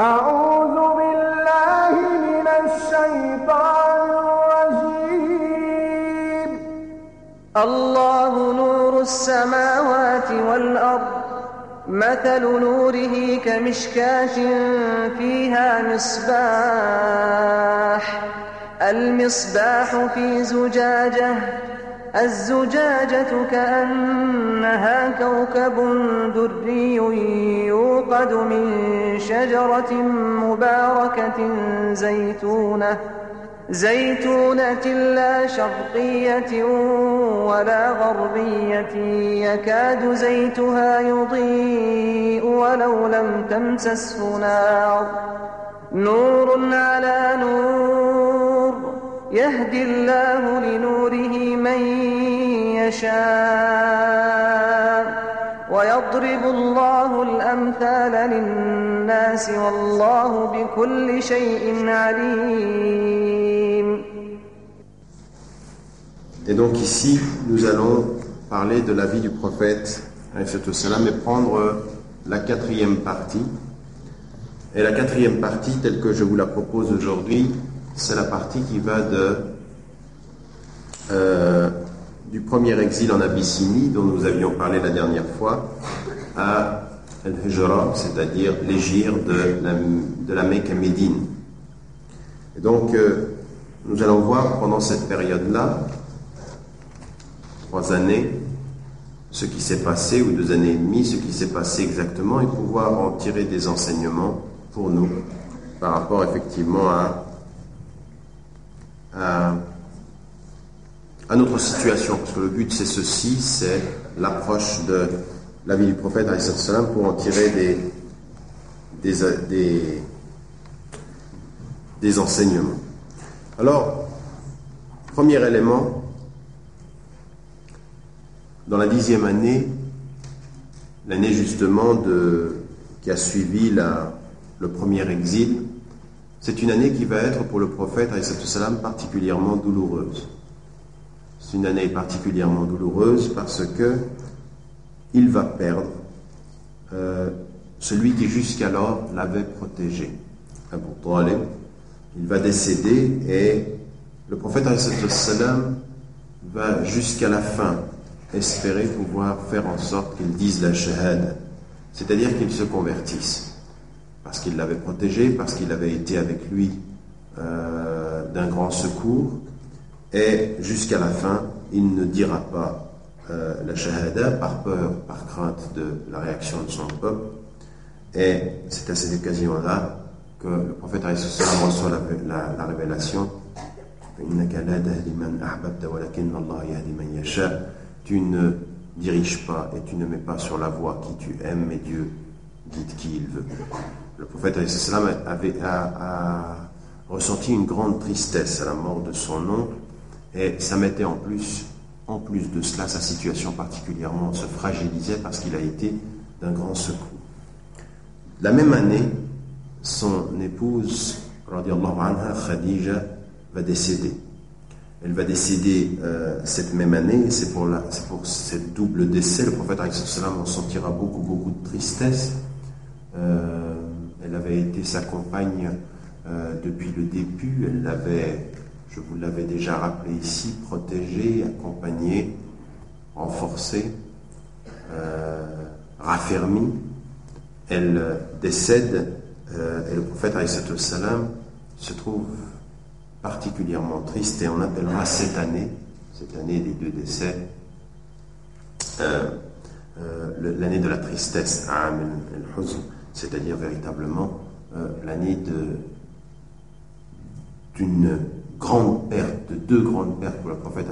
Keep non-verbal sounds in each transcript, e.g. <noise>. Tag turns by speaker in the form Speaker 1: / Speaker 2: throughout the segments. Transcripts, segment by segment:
Speaker 1: أعوذ بالله من الشيطان الرجيم.
Speaker 2: الله نور السماوات والأرض مثل نوره كمشكاة فيها مصباح المصباح في زجاجة الزجاجة كأنها كوكب دري يوقد من شجرة مباركة زيتونة زيتونة لا شرقية ولا غربية يكاد زيتها يضيء ولو لم تمسسه نار. نور على نور يهدي الله لنوره من يشاء ويضرب الله الأمثال للناس والله بكل شيء عليم
Speaker 3: Et donc ici, nous allons parler de la vie du prophète salam, et prendre la quatrième partie. Et la quatrième partie, telle que je vous la propose aujourd'hui, c'est la partie qui va de, euh, du premier exil en Abyssinie, dont nous avions parlé la dernière fois, à Al-Hijra, c'est-à-dire l'égir de la, de la Mecque à Médine. Et donc, euh, nous allons voir pendant cette période-là, trois années, ce qui s'est passé, ou deux années et demie, ce qui s'est passé exactement, et pouvoir en tirer des enseignements pour nous par rapport effectivement à, à, à notre situation. Parce que le but c'est ceci, c'est l'approche de la vie du prophète pour en tirer des, des, des, des enseignements. Alors, premier élément, dans la dixième année, l'année justement de, qui a suivi la, le premier exil, c'est une année qui va être pour le prophète salam particulièrement douloureuse. C'est une année particulièrement douloureuse parce que il va perdre euh, celui qui jusqu'alors l'avait protégé. Il va décéder et le prophète salam va jusqu'à la fin espérer pouvoir faire en sorte qu'il dise la shahada, c'est-à-dire qu'il se convertisse, parce qu'il l'avait protégé, parce qu'il avait été avec lui euh, d'un grand secours, et jusqu'à la fin, il ne dira pas euh, la shahada par peur, par crainte de la réaction de son peuple, et c'est à cette occasion-là que le prophète reçoit la, la, la révélation. Tu ne diriges pas et tu ne mets pas sur la voie qui tu aimes, mais Dieu guide qui il veut. Le prophète avait a, a ressenti une grande tristesse à la mort de son oncle et ça mettait en plus, en plus de cela, sa situation particulièrement se fragilisait parce qu'il a été d'un grand secours. La même année, son épouse, anha, Khadija, va décéder. Elle va décéder euh, cette même année, c'est pour, la, pour cette double décès. Le prophète en sentira beaucoup, beaucoup de tristesse. Euh, elle avait été sa compagne euh, depuis le début. Elle l'avait, je vous l'avais déjà rappelé ici, protégée, accompagnée, renforcée, euh, raffermie. Elle décède et le prophète se trouve particulièrement triste et on appellera cette année, cette année des deux décès, euh, euh, l'année de la tristesse, c'est-à-dire véritablement euh, l'année d'une grande perte, de deux grandes pertes pour le prophète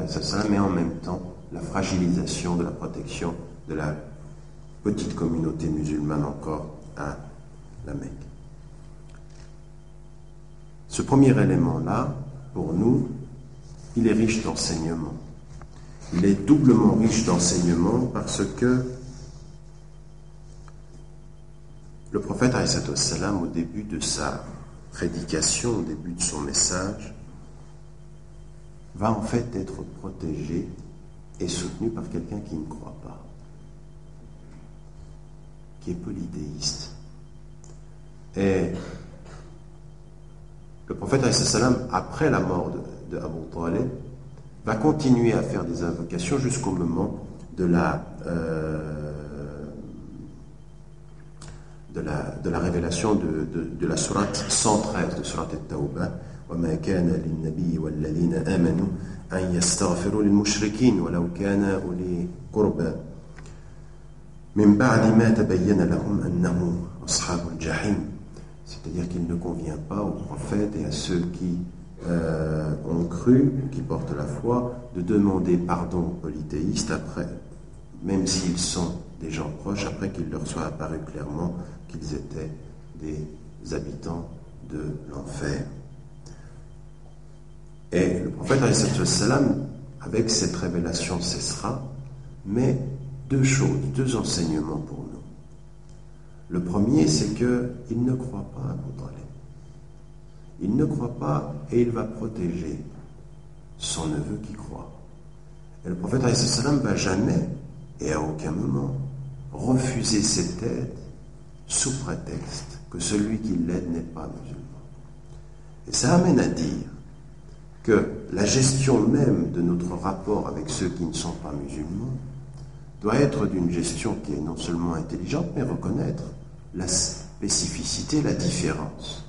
Speaker 3: mais en même temps la fragilisation de la protection de la petite communauté musulmane encore à la Mecque. Ce premier élément-là, pour nous, il est riche d'enseignements. Il est doublement riche d'enseignements parce que le prophète au début de sa prédication, au début de son message, va en fait être protégé et soutenu par quelqu'un qui ne croit pas, qui est polythéiste. Et le prophète, après la mort de, de Abu Talib, va continuer à faire des invocations jusqu'au moment de la, euh, de la, de la révélation de, de, de la sourate 113 de sourate At-Tawbah. وما كان للنبي والذين آمنوا أن يستغفروا للمشركين ولو كان أولي قربى من بعد ما تبين لهم أنه أصحاب الجحيم c'est-à-dire qu'il ne convient pas aux prophètes et à ceux qui euh, ont cru, qui portent la foi, de demander pardon aux polythéistes après, même s'ils sont des gens proches, après qu'il leur soit apparu clairement qu'ils étaient des habitants de l'enfer. Et le prophète, avec cette révélation, cessera, mais deux choses, deux enseignements pour nous. Le premier, c'est qu'il ne croit pas à Abu Il ne croit pas et il va protéger son neveu qui croit. Et le prophète ne va jamais et à aucun moment refuser cette aide sous prétexte que celui qui l'aide n'est pas musulman. Et ça amène à dire que la gestion même de notre rapport avec ceux qui ne sont pas musulmans doit être d'une gestion qui est non seulement intelligente, mais reconnaître la spécificité, la différence.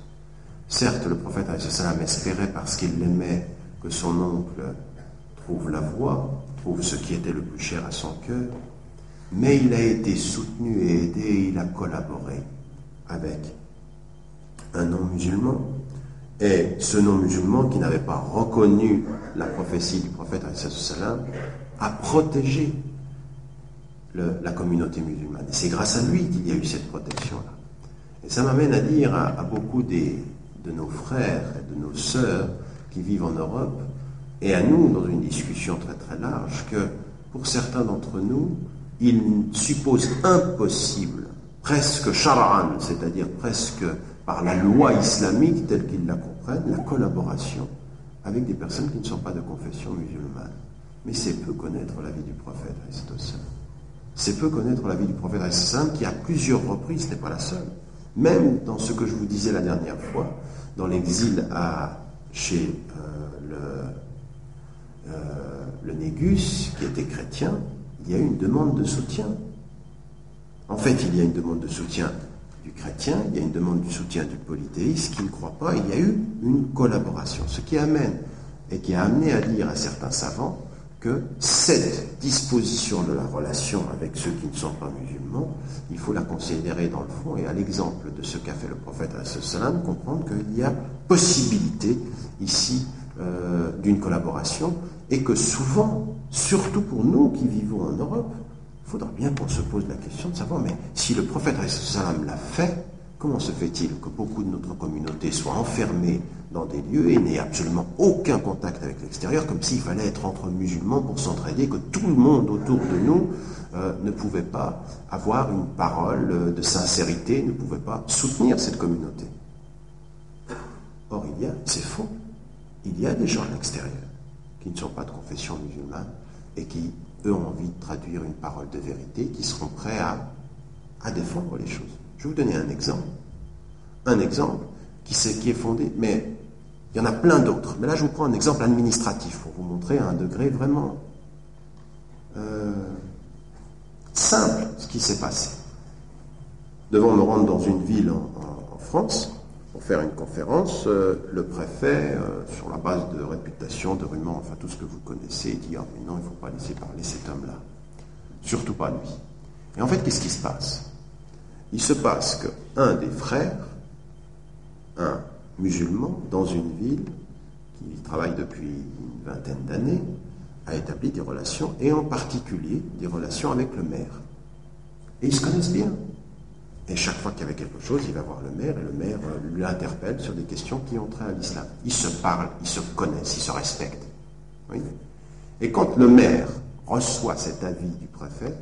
Speaker 3: Certes, le prophète salam espérait parce qu'il l'aimait que son oncle trouve la voie, trouve ce qui était le plus cher à son cœur, mais il a été soutenu et aidé il a collaboré avec un non-musulman. Et ce non-musulman qui n'avait pas reconnu la prophétie du prophète a protégé la communauté musulmane. Et c'est grâce à lui qu'il y a eu cette protection-là. Et ça m'amène à dire à, beaucoup de nos frères et de nos sœurs qui vivent en Europe, et à nous, dans une discussion très très large, que pour certains d'entre nous, il suppose impossible, presque shara'an, c'est-à-dire presque par la loi islamique telle qu'ils la comprennent, la collaboration avec des personnes qui ne sont pas de confession musulmane. Mais c'est peu connaître la vie du prophète, c'est peu connaître la vie du prophète qui à plusieurs reprises n'est pas la seule. Même dans ce que je vous disais la dernière fois, dans l'exil chez euh, euh, le Négus, qui était chrétien, il y a une demande de soutien. En fait, il y a une demande de soutien du chrétien, il y a une demande de soutien du polythéiste qui ne croit pas, il y a eu une collaboration. Ce qui amène et qui a amené à dire à certains savants que cette disposition de la relation avec ceux qui ne sont pas musulmans, il faut la considérer dans le fond et à l'exemple de ce qu'a fait le prophète salam, comprendre qu'il y a possibilité ici euh, d'une collaboration et que souvent, surtout pour nous qui vivons en Europe, il faudra bien qu'on se pose la question de savoir, mais si le prophète salam l'a fait, comment se fait-il que beaucoup de notre communauté soient enfermés dans des lieux et n'ait absolument aucun contact avec l'extérieur, comme s'il fallait être entre musulmans pour s'entraider, que tout le monde autour de nous euh, ne pouvait pas avoir une parole euh, de sincérité, ne pouvait pas soutenir cette communauté. Or, il y a, c'est faux, il y a des gens à l'extérieur qui ne sont pas de confession musulmane et qui, eux, ont envie de traduire une parole de vérité, qui seront prêts à, à défendre les choses. Je vais vous donner un exemple. Un exemple qui, est fondé, mais il y en a plein d'autres. Mais là, je vous prends un exemple administratif pour vous montrer à un degré vraiment euh, simple ce qui s'est passé. Devant me rendre dans une ville en, France faire une conférence, euh, le préfet, euh, sur la base de réputation, de rumeurs, enfin tout ce que vous connaissez, dit ah, mais non, il ne faut pas laisser parler cet homme-là. Surtout pas lui. Et en fait, qu'est-ce qui se passe? Il se passe qu'un des frères, un musulman dans une ville qui travaille depuis une vingtaine d'années a établi des relations, et en particulier des relations avec le maire. Et ils se connaissent bien. Et chaque fois qu'il y avait quelque chose, il va voir le maire, et le maire euh, lui interpelle sur des questions qui ont trait à l'islam. Ils se parlent, ils se connaissent, ils se respectent. Et quand le maire reçoit cet avis du préfet,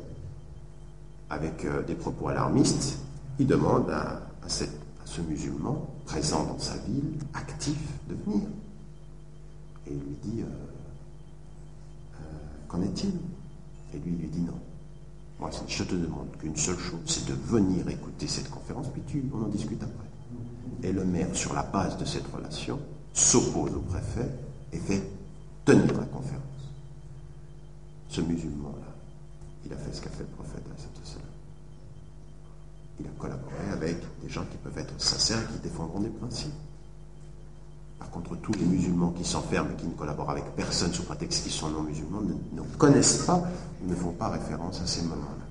Speaker 3: avec euh, des propos alarmistes, il demande à, ce musulman, présent dans sa ville, actif, de venir. Et il lui dit, euh, qu'en est-il? Et lui, il lui dit non. Moi, je te demande qu'une seule chose, c'est de venir écouter cette conférence, puis tu, on en discute après. Et le maire, sur la base de cette relation, s'oppose au préfet et fait tenir la conférence. Ce musulman-là, il a fait ce qu'a fait le prophète. Il a collaboré avec des gens qui peuvent être sincères et qui défendront des principes. Par contre, tous les musulmans qui s'enferment et qui ne collaborent avec personne sous prétexte qu'ils sont non musulmans ne, connaissent pas, ne font pas référence à ces moments-là.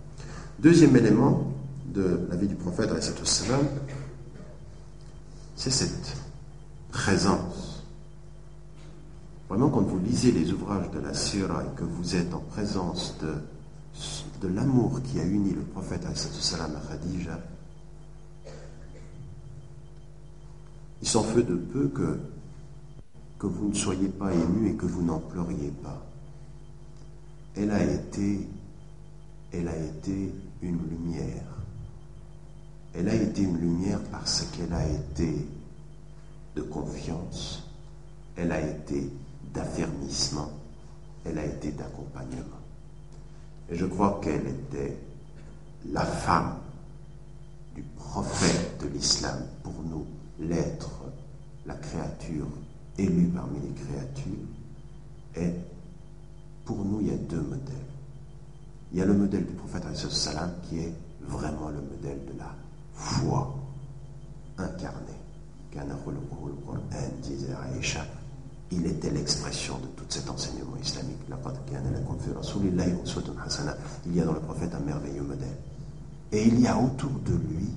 Speaker 3: Deuxième élément de la vie du prophète, c'est cette présence. Vraiment, quand vous lisez les ouvrages de la Sira et que vous êtes en présence de, l'amour qui a uni le prophète à il s'en fait de peu que que vous ne soyez pas ému et que vous n'en pleuriez pas. Elle a été, elle a été une lumière. Elle a été une lumière parce qu'elle a été de confiance, elle a été d'affermissement, elle a été d'accompagnement. Et je crois qu'elle était la femme du prophète de l'islam pour nous, l'être, la créature élu parmi les créatures. Et pour nous, il y a deux modèles. Il y a le modèle du prophète salam qui est vraiment le modèle de la foi incarnée. Il était l'expression de tout cet enseignement islamique. Il y a dans le prophète un merveilleux modèle. Et il y a autour de lui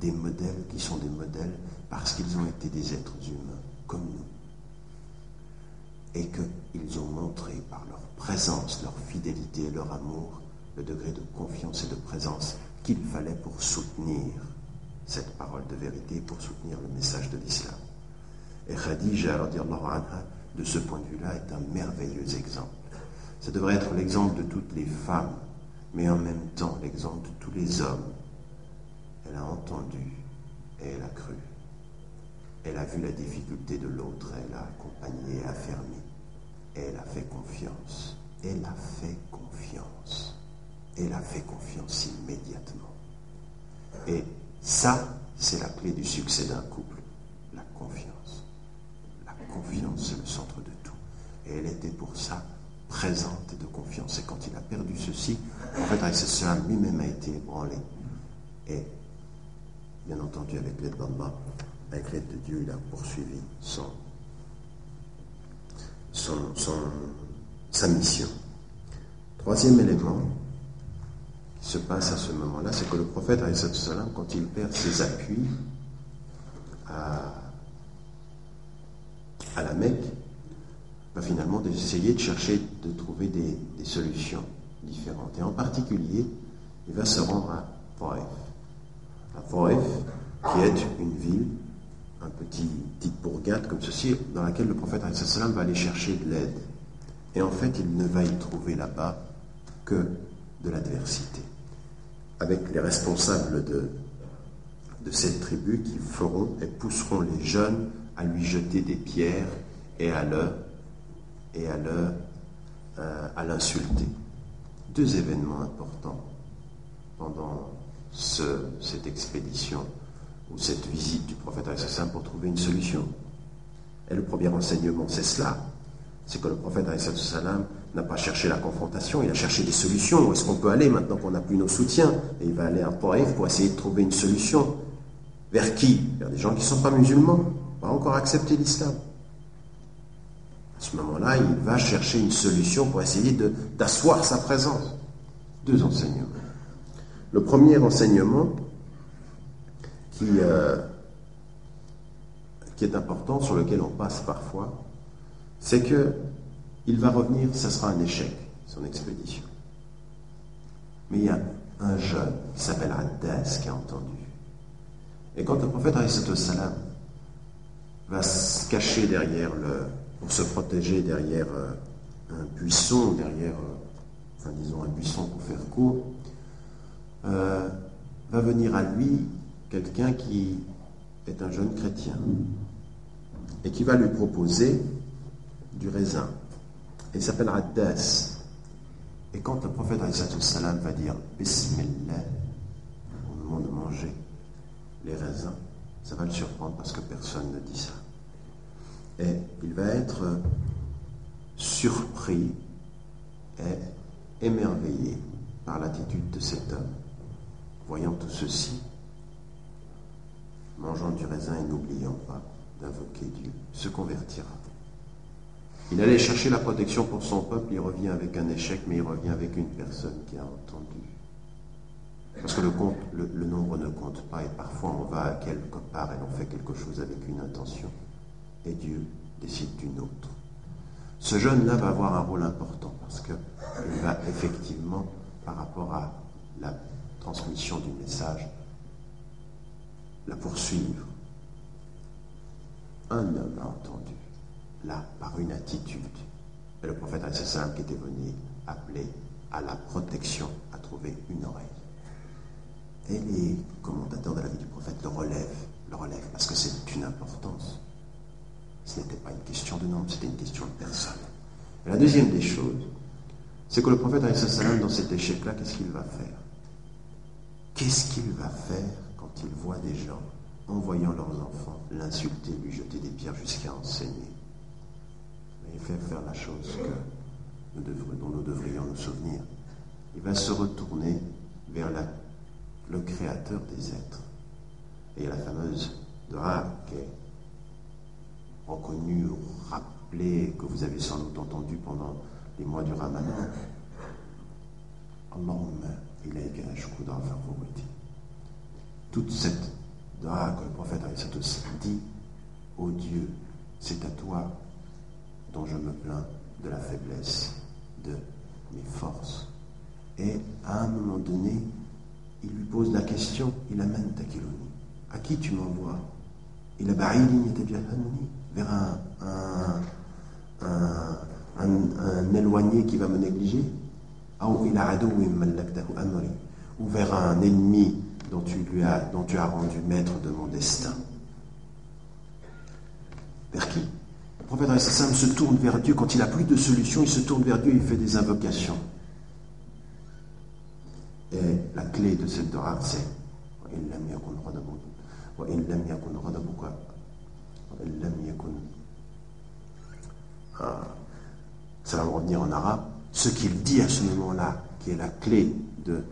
Speaker 3: des modèles qui sont des modèles parce qu'ils ont été des êtres humains nous. Et qu'ils ont montré par leur présence, leur fidélité leur amour le degré de confiance et de présence qu'il fallait pour soutenir cette parole de vérité, pour soutenir le message de l'islam. Et Khadija, anha, de ce point de vue-là, est un merveilleux exemple. Ça devrait être l'exemple de toutes les femmes, mais en même temps l'exemple de tous les hommes. Elle a entendu et elle a cru. Elle a vu la difficulté de l'autre, elle a accompagné, affermi. Elle a fait confiance. Elle a fait confiance. Elle a fait confiance immédiatement. Et ça, c'est la clé du succès d'un couple. La confiance. La confiance, c'est le centre de tout. Et elle était pour ça présente de confiance. Et quand il a perdu ceci, en fait, cela lui-même a été ébranlé. Et, bien entendu, avec l'aide d'Allah, avec l'aide de Dieu, il a poursuivi son, son, sa mission. Troisième élément qui se passe à ce moment-là, c'est que le prophète, quand il perd ses appuis à, à la Mecque, va finalement essayer de chercher, de trouver des, des, solutions différentes. Et en particulier, il va se rendre à Taif. À Taif, qui est une ville un petit, petite bourgade comme ceci, dans laquelle le prophète va aller chercher de l'aide. Et en fait, il ne va y trouver là-bas que de l'adversité. Avec les responsables de, cette tribu qui feront et pousseront les jeunes à lui jeter des pierres et à le euh, à l'insulter. Deux événements importants pendant ce, cette expédition ou cette visite du prophète assassin pour trouver une solution. Et le premier enseignement, c'est cela. C'est que le prophète salam n'a pas cherché la confrontation, il a cherché des solutions. Où est-ce qu'on peut aller maintenant qu'on n'a plus nos soutiens? Et il va aller à Taïf pour essayer de trouver une solution. Vers qui? Vers des gens qui ne sont pas musulmans, pas encore accepté l'islam. À ce moment-là, il va chercher une solution pour essayer d'asseoir sa présence. Deux enseignements. Le premier enseignement, euh, qui, est important, sur lequel on passe parfois, c'est que il va revenir, ça sera un échec, son expédition. Mais il y a un jeune qui s'appelle Addas qui a entendu. Et quand le prophète salam va se cacher derrière le, pour se protéger derrière euh, un buisson, derrière, euh, enfin disons un buisson pour faire court, va venir à lui quelqu'un qui est un jeune chrétien et qui va lui proposer du raisin. Il s'appelle Addas. Et quand le prophète salam va dire Bismillah au moment de manger les raisins, Ça va le surprendre parce que personne ne dit ça. Et il va être surpris et émerveillé par l'attitude de cet homme. Voyant tout ceci, mangeant du raisin et n'oubliant pas d'invoquer Dieu, se convertira. Il allait chercher la protection pour son peuple, il revient avec un échec, mais il revient avec une personne qui a entendu. Parce que le, nombre ne compte pas et parfois on va à quelque part et on fait quelque chose avec une intention et Dieu décide d'une autre. Ce jeune-là va avoir un rôle important parce qu'il va effectivement, par rapport à la transmission du message, la poursuivre. Un homme a entendu, là, par une attitude. Et le prophète Salam qui était venu appeler à la protection, à trouver une oreille. Et les commentateurs de la vie du prophète le relèvent, le relèvent, parce que c'est une importance. Ce n'était pas une question de nombre, c'était une question de personne. Et la deuxième des choses, c'est que le prophète dans cet échec-là, qu'est-ce qu'il va faire? Qu'est-ce qu'il va faire quand il voit des gens, en voyant leurs enfants, l'insulter, lui jeter des pierres jusqu'à enseigner il fait faire la chose que nous dont nous devrions nous souvenir. Il va se retourner vers le créateur des êtres. Et la fameuse Dora qui est reconnue, rappelée, que vous avez sans doute entendue pendant les mois du Ramadan. <laughs> Allahumma ilayka ashku Toute cette dua que le prophète dit, ô oh Dieu, c'est à toi dont je me plains de la faiblesse de mes forces. Et à un moment donné, il lui pose la question, il amène Takiloni. À qui tu m'envoies? Il a vers un, un, éloigné qui va me négliger ou vers un ennemi dont tu, lui as, dont tu as rendu maître de mon destin. Vers qui? Le prophète se tourne vers Dieu. Quand il n'a plus de solution, il se tourne vers Dieu et il fait des invocations. Et la clé de cette dora, c'est ça va revenir en arabe. Ce qu'il dit à ce moment-là, qui est la clé de,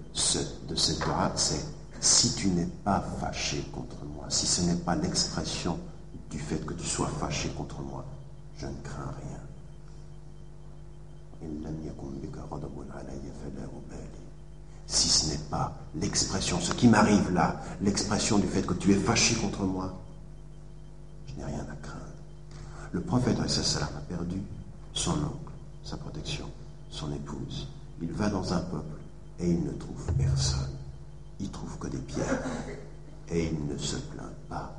Speaker 3: de cette dora, c'est si tu n'es pas fâché contre moi, si ce n'est pas l'expression du fait que tu sois fâché contre moi, je ne crains rien. Si ce n'est pas l'expression, ce qui m'arrive là, l'expression du fait que tu es fâché contre moi, je n'ai rien à craindre. Le prophète a perdu son oncle, sa protection, son épouse. Il va dans un peuple et il ne trouve personne. Il trouve que des pierres et il ne se plaint pas.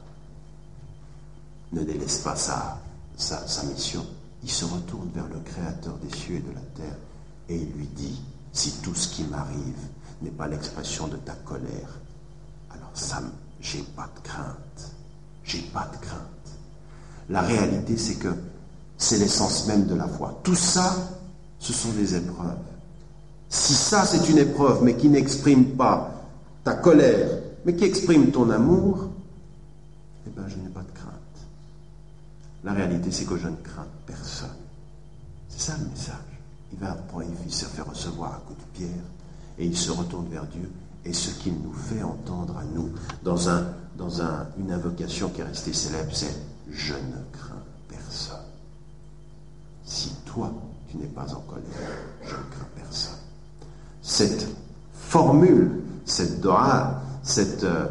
Speaker 3: Ne délaisse pas sa, sa, mission. Il se retourne vers le Créateur des cieux et de la terre et il lui dit, si tout ce qui m'arrive n'est pas l'expression de ta colère, alors ça, j'ai pas de crainte. J'ai pas de crainte. La réalité, c'est que c'est l'essence même de la foi. Tout ça, ce sont des épreuves. Si ça, c'est une épreuve, mais qui n'exprime pas ta colère, mais qui exprime ton amour, eh bien, je n'ai pas de crainte. La réalité, c'est que je ne crains personne. C'est ça le message. Il va prendre il se fait recevoir un coup de pierre, et il se retourne vers Dieu, et ce qu'il nous fait entendre à nous, dans, un, dans un, une invocation qui est restée célèbre, c'est je ne crains personne. Si toi, tu n'es pas en colère, je ne crains personne. Cette formule, cette dora, euh,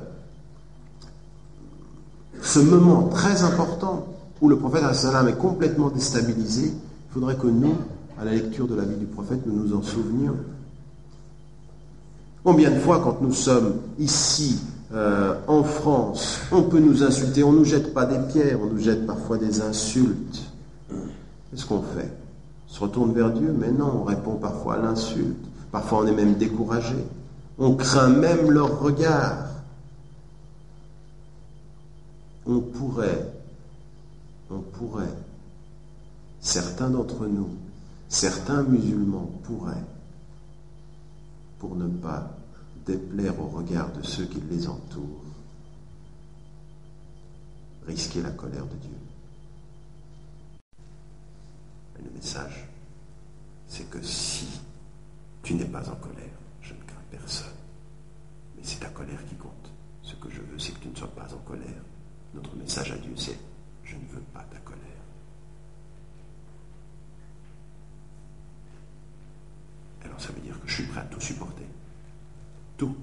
Speaker 3: ce moment très important où le prophète est complètement déstabilisé, il faudrait que nous, à la lecture de la vie du prophète, nous nous en souvenions. Combien de fois, quand nous sommes ici euh, en France, on peut nous insulter, on ne nous jette pas des pierres, on nous jette parfois des insultes. Qu'est-ce qu'on fait? On se retourne vers Dieu Mais non, on répond parfois à l'insulte. Parfois on est même découragé. On craint même leur regard. On pourrait, on pourrait, certains d'entre nous, certains musulmans pourraient, pour ne pas déplaire au regard de ceux qui les entourent, risquer la colère de Dieu. Et le message, c'est que si tu n'es pas en colère, personne. Mais c'est ta colère qui compte. Ce que je veux, c'est que tu ne sois pas en colère. Notre message à Dieu, c'est je ne veux pas ta colère. Alors ça veut dire que je suis prêt à tout supporter. Tout.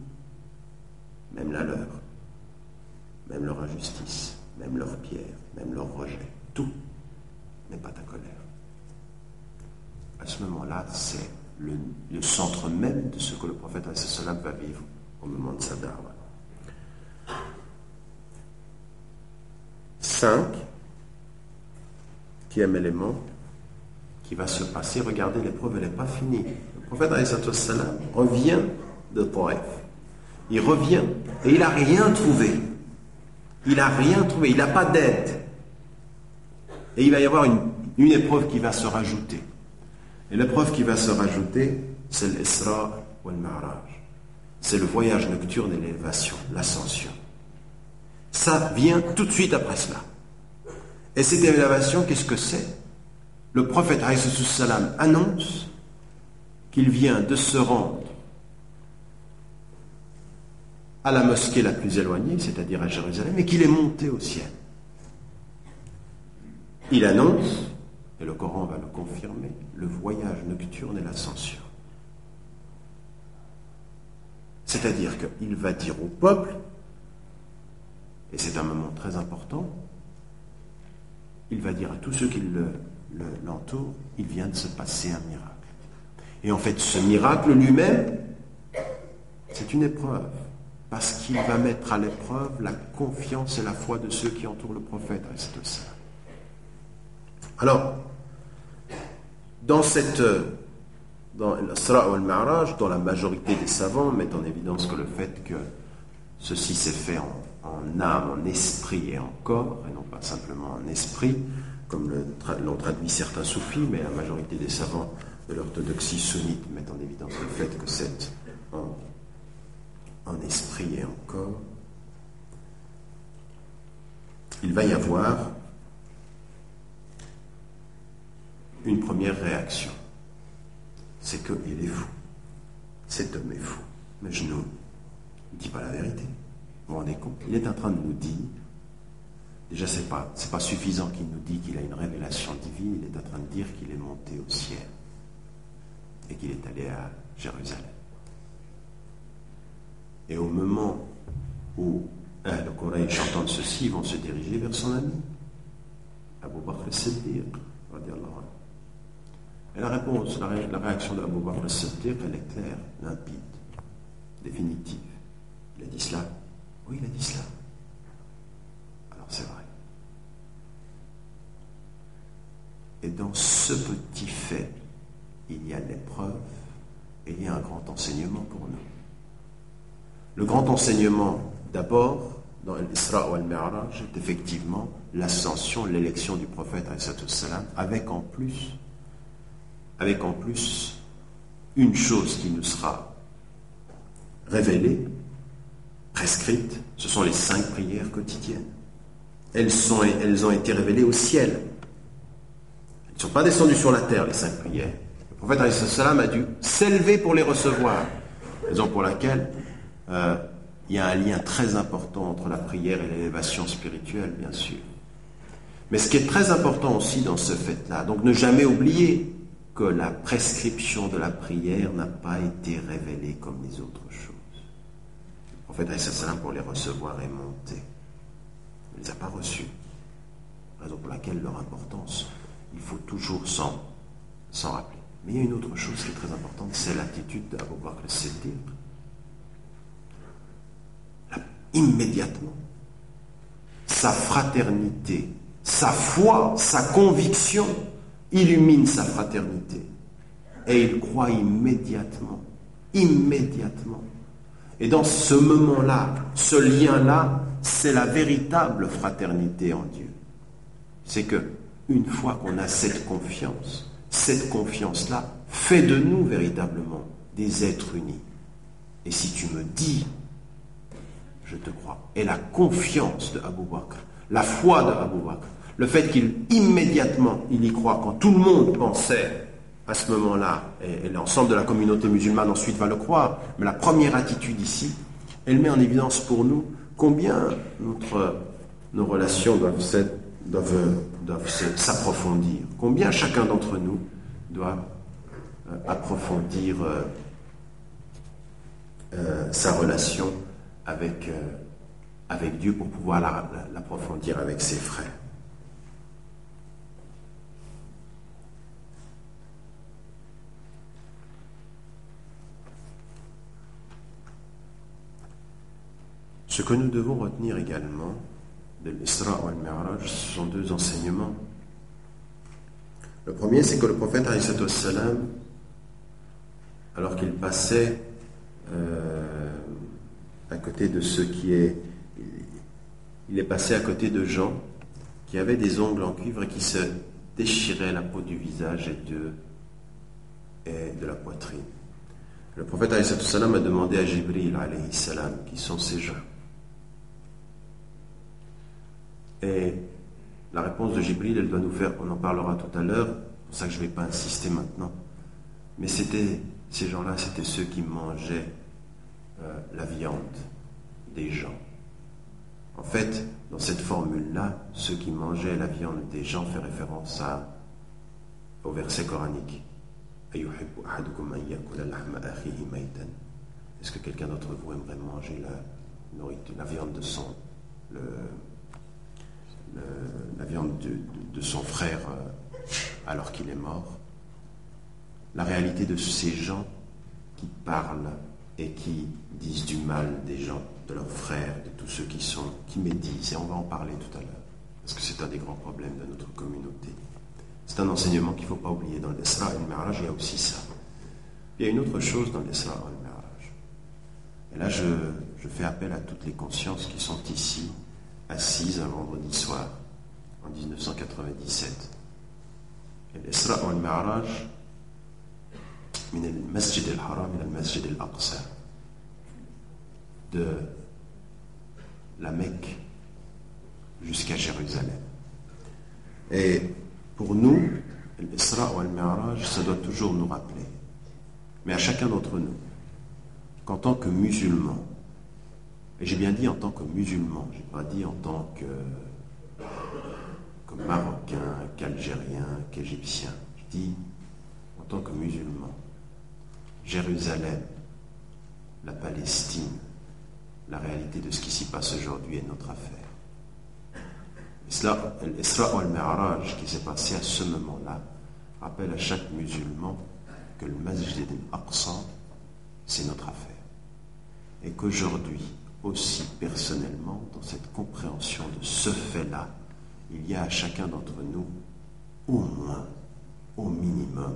Speaker 3: Même la leur. Même leur injustice. Même leur pierre. Même leur rejet. Tout. Mais pas ta colère. À ce moment-là, c'est le, centre même de ce que le prophète sallam va vivre au moment de sa darwa. Cinq, qui élément qui va se passer. Regardez, l'épreuve, elle n'est pas finie. Le prophète salam revient de Taif. Il revient et il n'a rien trouvé. Il n'a rien trouvé, il n'a pas d'aide. Et il va y avoir une épreuve qui va se rajouter. Et l'épreuve qui va se rajouter, c'est l'Isra ou le Ma'raj. C'est le voyage nocturne et l'élévation, l'ascension. Ça vient tout de suite après cela. Et cette élévation, qu'est-ce que c'est? Le prophète salam annonce qu'il vient de se rendre à la mosquée la plus éloignée, c'est-à-dire à Jérusalem, et qu'il est monté au ciel. Il annonce, et le Coran va le confirmer, le voyage nocturne et l'ascension. C'est-à-dire qu'il va dire au peuple, et c'est un moment très important, il va dire à tous ceux qui l'entourent, il vient de se passer un miracle. Et en fait, ce miracle lui-même, c'est une épreuve, parce qu'il va mettre à l'épreuve la confiance et la foi de ceux qui entourent le prophète. Alors, dans cette dans l'Asra ou al-Ma'raj, dont la majorité des savants mettent en évidence que le fait que ceci s'est fait en, âme, en esprit et en corps, et non pas simplement en esprit, comme l'ont traduit certains soufis, mais la majorité des savants de l'orthodoxie sunnite mettent en évidence le fait que c'est en esprit et en corps. Il va y avoir une première réaction c'est qu'il est fou. Cet homme est fou. Mais je ne dis pas la vérité. Vous vous rendez compte? Il est en train de nous dire, déjà c'est pas, c'est pas suffisant qu'il nous dise qu'il a une révélation divine, il est en train de dire qu'il est monté au ciel et qu'il est allé à Jérusalem. Et au moment où hein, le Quraysh entend ceci, ils vont se diriger vers son ami, Abu Bakr al-Siddiq, et la réponse, la, réaction de Abu Bakr al-Siddiq, elle est claire, limpide, définitive. Il a dit cela Oui, il a dit cela. Alors c'est vrai. Et dans ce petit fait, il y a l'épreuve et il y a un grand enseignement pour nous. Le grand enseignement, d'abord, dans l'Isra ou al-Mi'raj, est effectivement l'ascension, l'élection du prophète, avec en plus avec en plus une chose qui nous sera révélée, prescrite, ce sont les cinq prières quotidiennes. Elles, sont, elles ont été révélées au ciel. Elles ne sont pas descendues sur la terre, les cinq prières. Le prophète a dû s'élever pour les recevoir. Raison pour laquelle euh, il y a un lien très important entre la prière et l'élévation spirituelle, bien sûr. Mais ce qui est très important aussi dans ce fait-là, donc ne jamais oublier que la prescription de la prière n'a pas été révélée comme les autres choses. En fait, salam pour les recevoir est monté. Il ne les a pas reçus. Raison pour laquelle leur importance, il faut toujours s'en, rappeler. Mais il y a une autre chose qui est très importante, c'est l'attitude d'Abu Bakr al-Siddiq. Immédiatement, sa fraternité, sa foi, sa conviction illumine sa fraternité. Et il croit immédiatement, immédiatement. Et dans ce moment-là, ce lien-là, c'est la véritable fraternité en Dieu. C'est que une fois qu'on a cette confiance, cette confiance-là fait de nous véritablement des êtres unis. Et si tu me dis, je te crois. Et la confiance de Abu Bakr, La foi de Abu Bakr, le fait qu'il immédiatement il y croit quand tout le monde pensait à ce moment-là, et, l'ensemble de la communauté musulmane ensuite va le croire, mais la première attitude ici, elle met en évidence pour nous combien notre, nos relations doivent s'approfondir, combien chacun d'entre nous doit euh, approfondir euh, euh, sa relation avec, avec Dieu pour pouvoir l'approfondir avec ses frères. Ce que nous devons retenir également de l'Isra ou al-Mi'raj, ce sont deux enseignements. Le premier, c'est que le prophète, alors qu'il passait euh, à côté de ce qui est. Il est passé à côté de gens qui avaient des ongles en cuivre et qui se déchiraient la peau du visage et de, et de la poitrine. Le prophète a demandé à Jibril qui sont ces gens. Et la réponse de Jibril, elle doit nous faire, on en parlera tout à l'heure, c'est pour ça que je ne vais pas insister maintenant. Mais c'était ces gens-là, c'était ceux qui mangeaient euh, la viande des gens. En fait, dans cette formule-là, ceux qui mangeaient la viande des gens fait référence à, au verset coranique. Est-ce que quelqu'un d'entre vous aimerait manger la, viande de son, la viande de, son frère euh, alors qu'il est mort. La réalité de ces gens qui parlent et qui disent du mal des gens, de leurs frères, de tous ceux qui sont, qui médisent, et on va en parler tout à l'heure, parce que c'est un des grands problèmes de notre communauté. C'est un enseignement qu'il ne faut pas oublier dans l'Isra et le Mirage, il y a aussi ça. Il y a une autre chose dans l'Isra et le Mirage. Et là, je fais appel à toutes les consciences qui sont ici, assise un vendredi soir en 1997. الإسراء والمعراج من المسجد الحرام إلى المسجد الأقصى de la Mecque jusqu'à Jérusalem. Et pour nous, l'Isra ou al-Mi'raj, ça doit toujours nous rappeler, mais à chacun d'entre nous, qu'en tant que musulmans, et j'ai bien dit en tant que musulman, je n'ai pas dit en tant que, marocain, qu'algérien, qu'égyptien. Je dis en tant que musulman. Jérusalem, la Palestine, la réalité de ce qui s'y passe aujourd'hui est notre affaire. L'Isra al-Mi'raj qui s'est passé à ce moment-là rappelle à chaque musulman que le Masjid al-Aqsa, c'est notre affaire. Et qu'aujourd'hui, aussi personnellement dans cette compréhension de ce fait-là, il y a à chacun d'entre nous au moins, au minimum,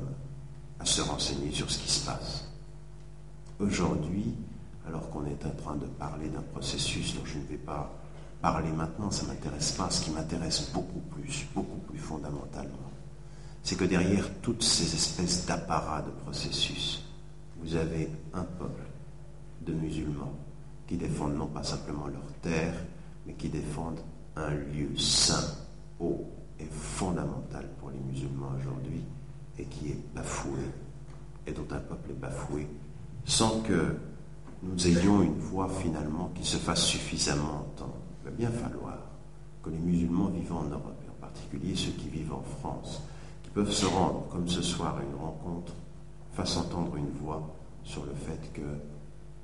Speaker 3: à se renseigner sur ce qui se passe. Aujourd'hui, alors qu'on est en train de parler d'un processus dont je ne vais pas parler maintenant, ça ne m'intéresse pas, ce qui m'intéresse beaucoup plus, beaucoup plus fondamentalement, c'est que derrière toutes ces espèces d'apparats de processus, vous avez un peuple de musulmans qui défendent non pas simplement leur terre, mais qui défendent un lieu saint, haut et fondamental pour les musulmans aujourd'hui, et qui est bafoué, et dont un peuple est bafoué, sans que nous ayons une voix finalement qui se fasse suffisamment entendre. Il va bien falloir que les musulmans vivant en Europe, et en particulier ceux qui vivent en France, qui peuvent se rendre, comme ce soir, à une rencontre, fassent entendre une voix sur le fait que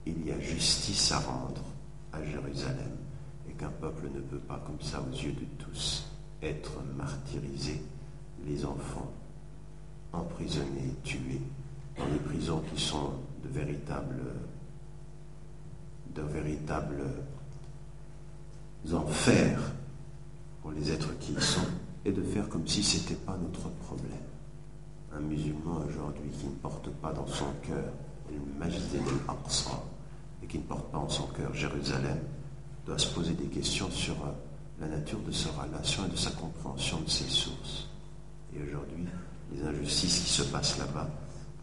Speaker 3: il y a justice à rendre à Jérusalem et qu'un peuple ne peut pas, comme ça, aux yeux de tous, être martyrisé, les enfants emprisonnés, tués, dans des prisons qui sont de véritables, de véritables enfers pour les êtres qui y sont, et de faire comme si ce n'était pas notre problème. Un musulman aujourd'hui qui ne porte pas dans son cœur le Majid al-Aqsa, et qui ne porte pas en son cœur Jérusalem, doit se poser des questions sur euh, la nature de sa relation et de sa compréhension de ses sources. Et aujourd'hui, les injustices qui se passent là-bas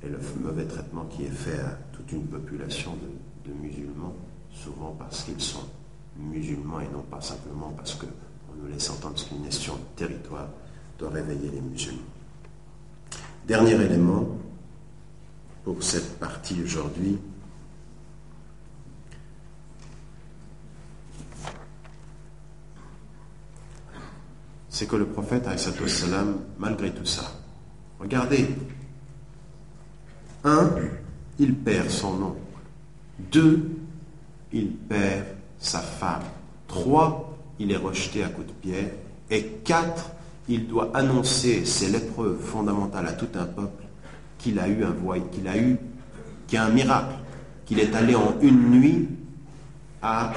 Speaker 3: et le mauvais traitement qui est fait à toute une population de, musulmans, souvent parce qu'ils sont musulmans et non pas simplement parce qu'on on nous laisse entendre qu'une nation de territoire doit réveiller les musulmans. Dernier élément pour cette partie aujourd'hui, c'est que le prophète, salam, malgré tout ça, regardez, un, il perd son nom. Deux, il perd sa femme. Trois, il est rejeté à coups de pierre. Et quatre, il doit annoncer, c'est l'épreuve fondamentale à tout un peuple, qu'il a eu un voyage, qu'il a eu, qu'il a un miracle, qu'il est allé en une nuit à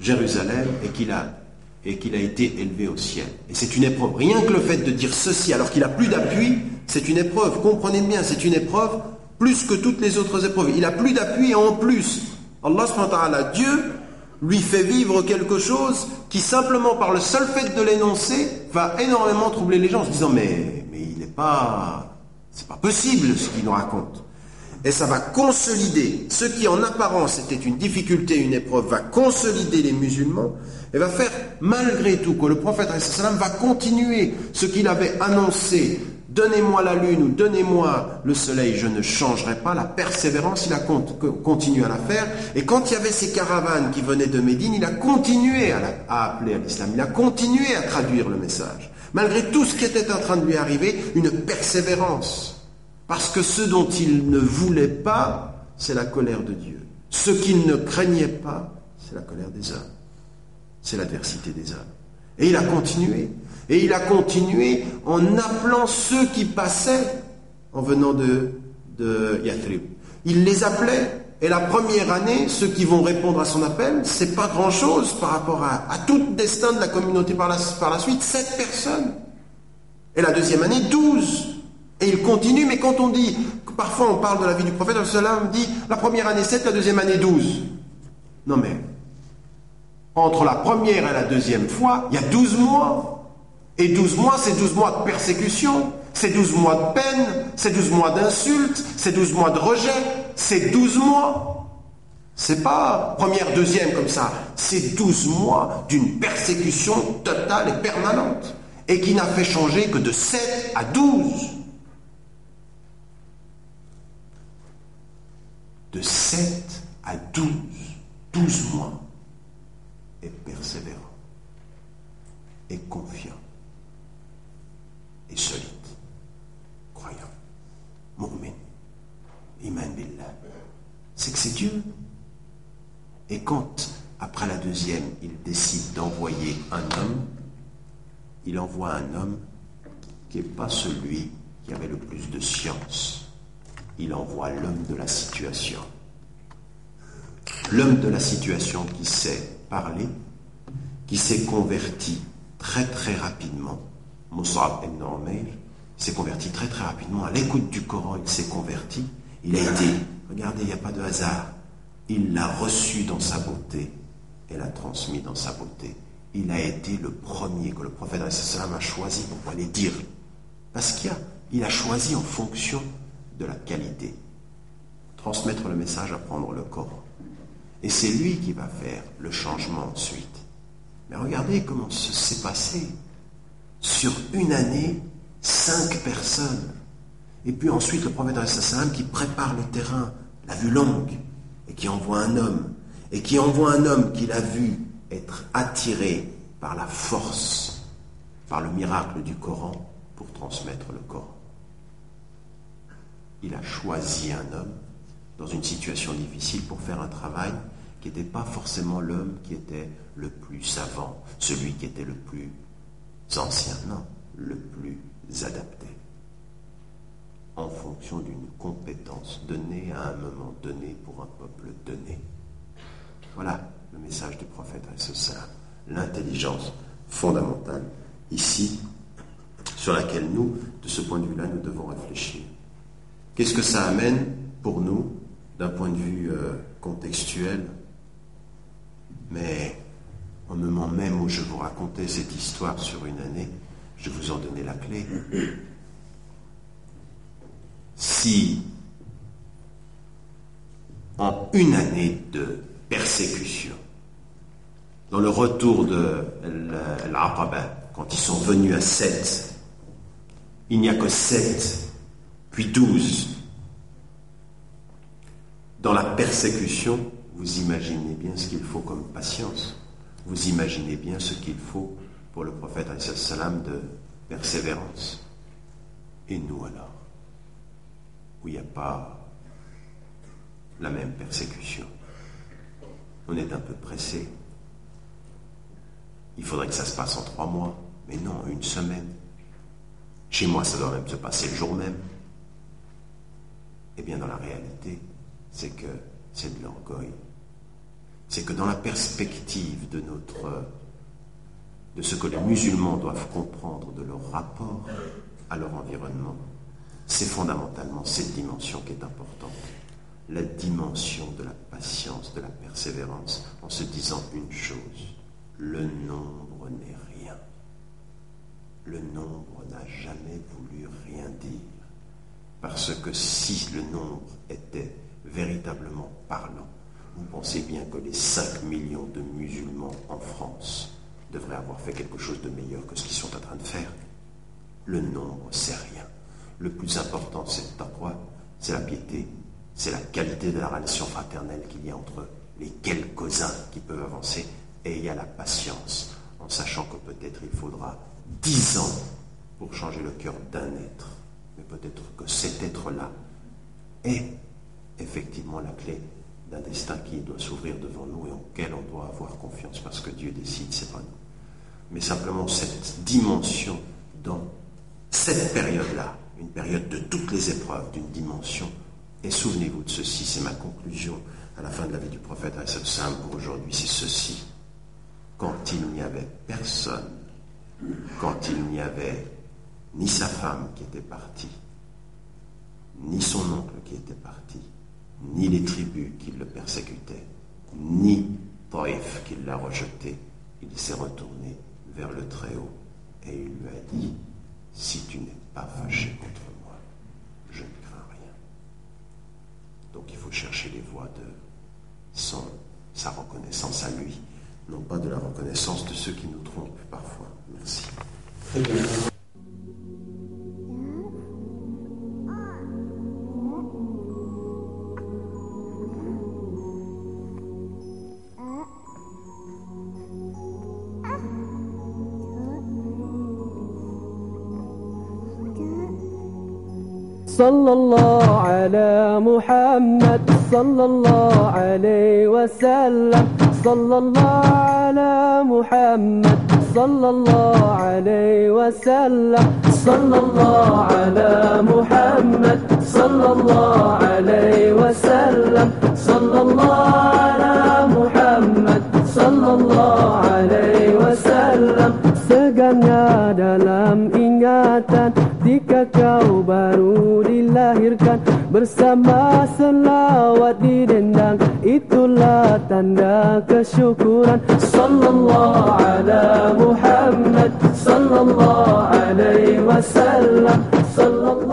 Speaker 3: Jérusalem et qu'il a et qu'il a été élevé au ciel. Et c'est une épreuve. Rien que le fait de dire ceci alors qu'il a plus d'appui, c'est une épreuve. Comprenez bien, c'est une épreuve plus que toutes les autres épreuves. Il a plus d'appui et en plus, Allah Dieu lui fait vivre quelque chose qui simplement par le seul fait de l'énoncer va énormément troubler les gens en se disant mais, mais il n'est pas c'est pas possible ce qu'il nous raconte. Et ça va consolider ce qui en apparence était une difficulté, une épreuve, va consolider les musulmans et va faire malgré tout que le prophète va continuer ce qu'il avait annoncé. Donnez-moi la lune ou donnez-moi le soleil, je ne changerai pas. La persévérance, il a continué à la faire. Et quand il y avait ces caravanes qui venaient de Médine, il a continué à, à appeler à l'islam. Il a continué à traduire le message. Malgré tout ce qui était en train de lui arriver, une persévérance. Parce que ce dont il ne voulait pas, c'est la colère de Dieu. Ce qu'il ne craignait pas, c'est la colère des hommes c'est l'adversité des hommes. Et il a continué. Et il a continué en appelant ceux qui passaient en venant de, de Yathrib. Il les appelait. Et la première année, ceux qui vont répondre à son appel, c'est pas grand chose par rapport à, tout le destin de la communauté par la, par la suite, sept personnes. Et la deuxième année, douze. Et il continue, mais quand on dit, parfois on parle de la vie du prophète, cela dit la première année sept, la deuxième année douze. Non mais, entre la première et la deuxième fois, il y a 12 mois. Et 12 mois, c'est 12 mois de persécution, c'est 12 mois de peine, c'est 12 mois d'insultes, c'est 12 mois de rejet, c'est 12 mois. C'est pas première, deuxième comme ça, c'est 12 mois d'une persécution totale et permanente, et qui n'a fait changer que de 7 à 12. De 7 à 12, 12 mois est persévérant, et confiant, et solide, croyant, mu'min, iman billah. C'est que c'est Dieu. Et quand, après la deuxième, il décide d'envoyer un homme, il envoie un homme qui n'est pas celui qui avait le plus de science. Il envoie l'homme de la situation. L'homme de la situation qui sait parler, qui s'est converti très très rapidement. Moussab ibn s'est converti très très rapidement. À l'écoute du Coran, il s'est converti. Il a été, regardez, il n'y a pas de hasard. Il l'a reçu dans sa beauté et l'a transmis dans sa beauté. Il a été le premier que le prophète a choisi pour aller dire. Parce qu'il a, il a choisi en fonction de la qualité. Transmettre le message, apprendre le Coran. Et c'est lui qui va faire le changement ensuite. Mais regardez comment ce s'est passé. Sur une année, cinq personnes. Et puis ensuite, le prophète Salam qui prépare le terrain, la vue longue, et qui envoie un homme, et qui envoie un homme qu'il a vu être attiré par la force, par le miracle du Coran, pour transmettre le Coran. Il a choisi un homme dans une situation difficile pour faire un travail n'était pas forcément l'homme qui était le plus savant, celui qui était le plus ancien, non, le plus adapté, en fonction d'une compétence donnée à un moment donné pour un peuple donné. Voilà le message du prophète ça, l'intelligence fondamentale ici sur laquelle nous, de ce point de vue-là, nous devons réfléchir. Qu'est-ce que ça amène pour nous d'un point de vue euh, contextuel, mais au moment même où je vous racontais cette histoire sur une année, je vous en donnais la clé. Si en une année de persécution, Dans le retour de l'Aqaba, quand ils sont venus à 7, il n'y a que 7, puis 12. Dans la persécution, vous imaginez bien ce qu'il faut comme patience. Vous imaginez bien ce qu'il faut pour le prophète salam de persévérance. Et nous alors, où il n'y a pas la même persécution, on est un peu pressé. Il faudrait que ça se passe en trois mois, mais non, une semaine. Chez moi, ça doit même se passer le jour même. Eh bien, dans la réalité, c'est que c'est de l'orgueil. C'est que dans la perspective de notre de ce que les musulmans doivent comprendre de leur rapport à leur environnement, c'est fondamentalement cette dimension qui est importante. La dimension de la patience, de la persévérance, en se disant une chose, le nombre n'est rien. Le nombre n'a jamais voulu rien dire. Parce que si le nombre était véritablement parlant, vous pensez bien que les 5 millions de musulmans en France devraient avoir fait quelque chose de meilleur que ce qu'ils sont en train de faire? Le nombre, c'est rien. Le plus important, c'est quoi? C'est la piété, c'est la qualité de la relation fraternelle qu'il y a entre les quelques-uns qui peuvent avancer, et il y a la patience, en sachant que peut-être il faudra dix ans pour changer le cœur d'un être, mais peut-être que cet être-là est effectivement la clé d'un destin qui doit s'ouvrir devant nous et auquel on doit avoir confiance parce que Dieu décide, c'est pas nous. Mais simplement cette dimension dans cette période-là, une période de toutes les épreuves, d'une dimension. Et souvenez-vous de ceci, c'est ma conclusion à la fin de la vie du prophète Salam pour aujourd'hui, c'est ceci. Quand il n'y avait personne, quand il n'y avait ni sa femme qui était partie, ni son oncle qui était parti, ni les tribus qui le persécutaient, ni Taïf qui l'a rejeté. Il s'est retourné vers le Très-Haut et il lui a dit, si tu n'es pas fâché contre moi, je ne crains rien. Donc il faut chercher les voies de sa reconnaissance à lui, non pas de la reconnaissance de ceux qui nous trompent parfois. Merci.
Speaker 4: صلى الله على محمد صلى الله عليه وسلم. صلى الله على محمد صلى الله عليه وسلم. صلى الله على محمد صلى الله عليه وسلم. صلى الله على محمد صلى الله عليه وسلم. Segarnya dalam ingatan Jika kau baru dilahirkan Bersama selawat didendang Itulah tanda kesyukuran. Sallallahu ala Muhammad Sallallahu alaihi wasallam Sallallahu